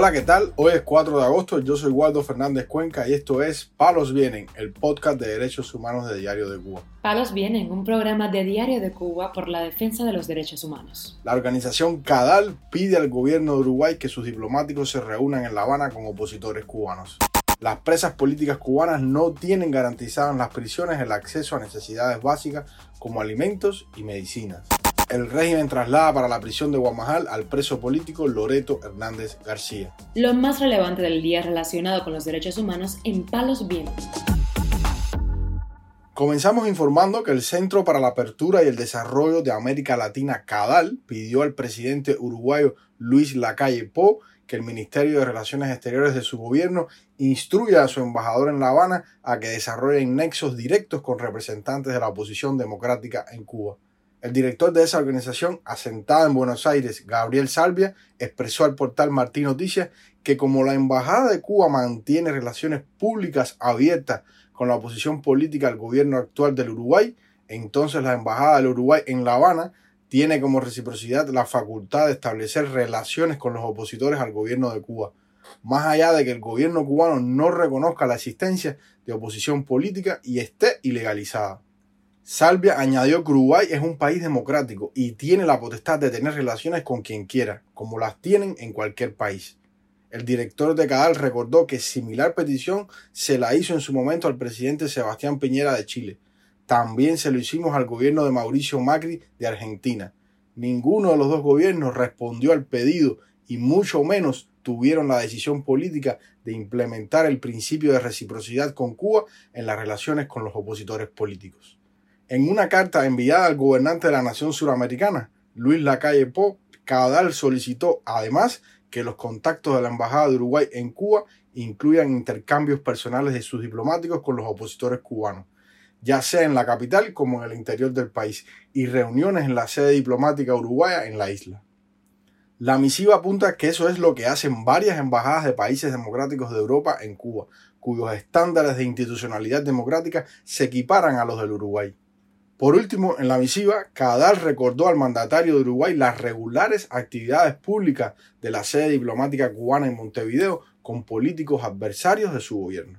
Hola, ¿qué tal? Hoy es 4 de agosto, yo soy Waldo Fernández Cuenca y esto es Palos Vienen, el podcast de derechos humanos de Diario de Cuba. Palos Vienen, un programa de Diario de Cuba por la defensa de los derechos humanos. La organización CADAL pide al gobierno de Uruguay que sus diplomáticos se reúnan en La Habana con opositores cubanos. Las presas políticas cubanas no tienen garantizado en las prisiones el acceso a necesidades básicas como alimentos y medicinas el régimen traslada para la prisión de Guamajal al preso político Loreto Hernández García. Lo más relevante del día relacionado con los derechos humanos en Palos Vientos. Comenzamos informando que el Centro para la Apertura y el Desarrollo de América Latina, CADAL, pidió al presidente uruguayo Luis Lacalle Po que el Ministerio de Relaciones Exteriores de su gobierno instruya a su embajador en La Habana a que desarrollen nexos directos con representantes de la oposición democrática en Cuba. El director de esa organización, asentada en Buenos Aires, Gabriel Salvia, expresó al portal Martín Noticias que como la Embajada de Cuba mantiene relaciones públicas abiertas con la oposición política al gobierno actual del Uruguay, entonces la Embajada del Uruguay en La Habana tiene como reciprocidad la facultad de establecer relaciones con los opositores al gobierno de Cuba, más allá de que el gobierno cubano no reconozca la existencia de oposición política y esté ilegalizada. Salvia añadió que Uruguay es un país democrático y tiene la potestad de tener relaciones con quien quiera, como las tienen en cualquier país. El director de Cadal recordó que similar petición se la hizo en su momento al presidente Sebastián Piñera de Chile. También se lo hicimos al gobierno de Mauricio Macri de Argentina. Ninguno de los dos gobiernos respondió al pedido y mucho menos tuvieron la decisión política de implementar el principio de reciprocidad con Cuba en las relaciones con los opositores políticos. En una carta enviada al gobernante de la nación suramericana, Luis Lacalle Po, Cadal solicitó además que los contactos de la Embajada de Uruguay en Cuba incluyan intercambios personales de sus diplomáticos con los opositores cubanos, ya sea en la capital como en el interior del país, y reuniones en la sede diplomática uruguaya en la isla. La misiva apunta que eso es lo que hacen varias embajadas de países democráticos de Europa en Cuba, cuyos estándares de institucionalidad democrática se equiparan a los del Uruguay. Por último, en la misiva, Cadal recordó al mandatario de Uruguay las regulares actividades públicas de la sede diplomática cubana en Montevideo con políticos adversarios de su gobierno.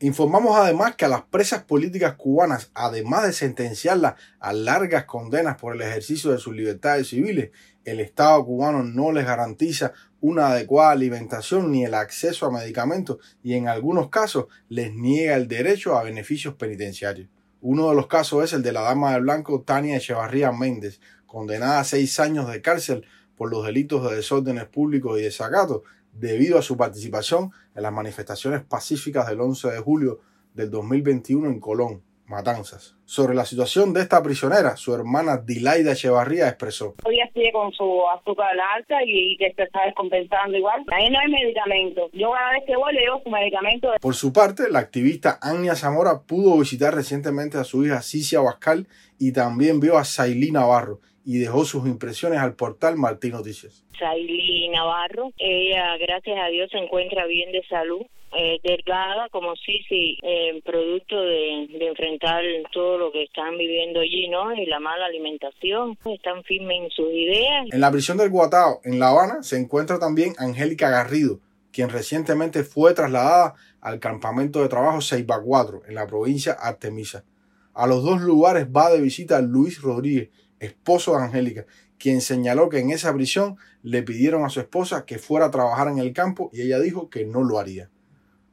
Informamos además que a las presas políticas cubanas, además de sentenciarlas a largas condenas por el ejercicio de sus libertades civiles, el Estado cubano no les garantiza una adecuada alimentación ni el acceso a medicamentos y en algunos casos les niega el derecho a beneficios penitenciarios. Uno de los casos es el de la dama de blanco Tania Echevarría Méndez, condenada a seis años de cárcel por los delitos de desórdenes públicos y desacato, debido a su participación en las manifestaciones pacíficas del 11 de julio del 2021 en Colón. Matanzas. Sobre la situación de esta prisionera, su hermana Dilaida Echevarría expresó. Todavía sigue con su azúcar alta y que se está descompensando igual. Ahí no hay medicamento. Yo cada vez que voy le doy su medicamento. Por su parte, la activista Ania Zamora pudo visitar recientemente a su hija Cicia Abascal y también vio a Sailí Navarro y dejó sus impresiones al portal Martín Noticias. Sailí Navarro, ella gracias a Dios se encuentra bien de salud eh, delgada como sí, eh, producto de, de, enfrentar todo lo que están viviendo allí, ¿no? Y la mala alimentación, están firmes en sus ideas. En la prisión del Guatao, en La Habana, se encuentra también Angélica Garrido, quien recientemente fue trasladada al campamento de trabajo Ceiba 4, en la provincia Artemisa. A los dos lugares va de visita Luis Rodríguez, esposo de Angélica, quien señaló que en esa prisión le pidieron a su esposa que fuera a trabajar en el campo y ella dijo que no lo haría.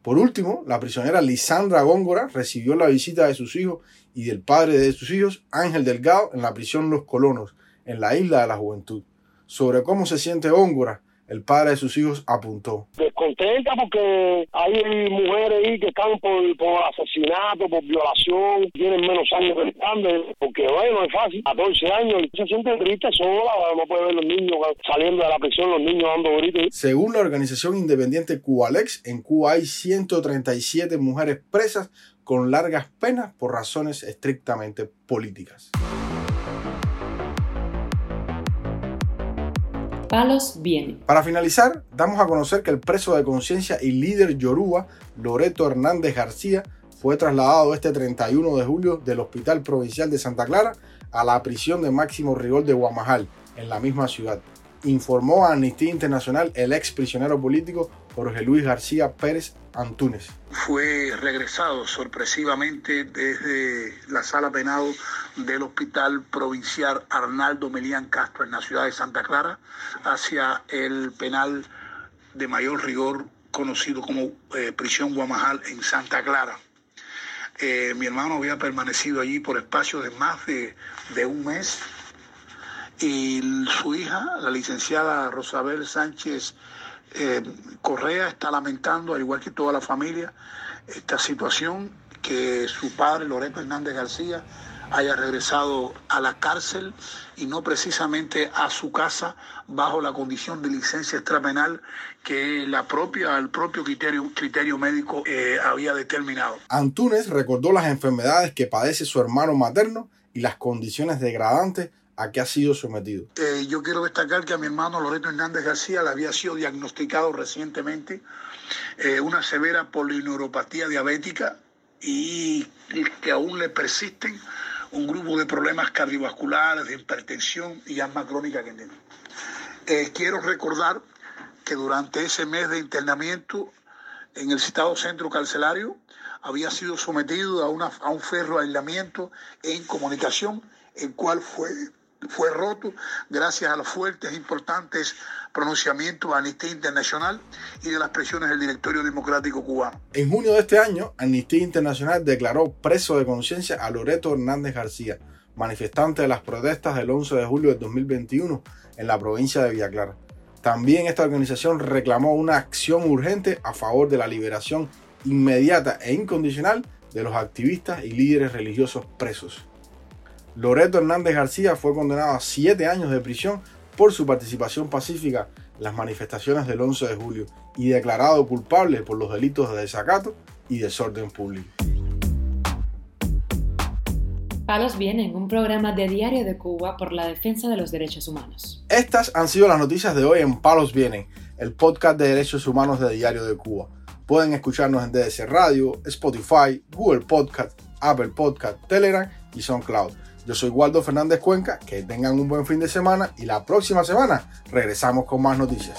Por último, la prisionera Lisandra Góngora recibió la visita de sus hijos y del padre de sus hijos, Ángel Delgado, en la prisión Los Colonos, en la isla de la Juventud. Sobre cómo se siente Góngora, el padre de sus hijos apuntó. Descontenta porque hay mujeres ahí que están por, asesinato, por violación, tienen menos años que el porque bueno, es fácil, 14 años, y se siente triste sola, no puede ver los niños saliendo de la prisión, los niños dando gritos. Según la organización independiente Cubalex, en Cuba hay 137 mujeres presas con largas penas por razones estrictamente políticas. Palos. Para finalizar, damos a conocer que el preso de conciencia y líder yoruba, Loreto Hernández García, fue trasladado este 31 de julio del Hospital Provincial de Santa Clara a la prisión de máximo rigor de Guamajal, en la misma ciudad. informó a Amnistía Internacional el ex prisionero político Jorge Luis García Pérez Antúnez. Fue regresado sorpresivamente desde la sala penal del Hospital Provincial Arnaldo Melián Castro en la ciudad de Santa Clara hacia el penal de mayor rigor conocido como eh, prisión Guamajal en Santa Clara. Eh, mi hermano había permanecido allí por espacio de más de, de un mes y su hija, la licenciada Rosabel Sánchez eh, Correa, está lamentando, al igual que toda la familia, esta situación que su padre, Loreto Hernández García, haya regresado a la cárcel y no precisamente a su casa bajo la condición de licencia extrapenal que la propia, el propio criterio, médico eh, había determinado. Antúnez recordó las enfermedades que padece su hermano materno y las condiciones degradantes a que ha sido sometido. Eh, yo quiero destacar que a mi hermano Loreto Hernández García le había sido diagnosticado recientemente eh, una severa polineuropatía diabética y que aún le persisten un grupo de problemas cardiovasculares, de hipertensión y asma crónica que tiene. Eh, quiero recordar que durante ese mes de internamiento en el citado centro carcelario había sido sometido a, una, a un ferro aislamiento en comunicación, el cual fue fue roto gracias a los fuertes e importantes pronunciamientos de Amnistía Internacional y de las presiones del Directorio Democrático Cubano. En junio de este año, Amnistía Internacional declaró preso de conciencia a Loreto Hernández García, manifestante de las protestas del 11 de julio de 2021 en la provincia de Villa Clara. También esta organización reclamó una acción urgente a favor de la liberación inmediata e incondicional de los activistas y líderes religiosos presos. Loreto Hernández García fue condenado a siete años de prisión por su participación pacífica en las manifestaciones del 11 de julio y declarado culpable por los delitos de desacato y desorden público. Palos Vienen, un programa de Diario de Cuba por la defensa de los derechos humanos. Estas han sido las noticias de hoy en Palos Vienen, el podcast de derechos humanos de Diario de Cuba. Pueden escucharnos en DDC Radio, Spotify, Google Podcast, Apple Podcast, Telegram y SoundCloud. Yo soy Waldo Fernández Cuenca, que tengan un buen fin de semana y la próxima semana regresamos con más noticias.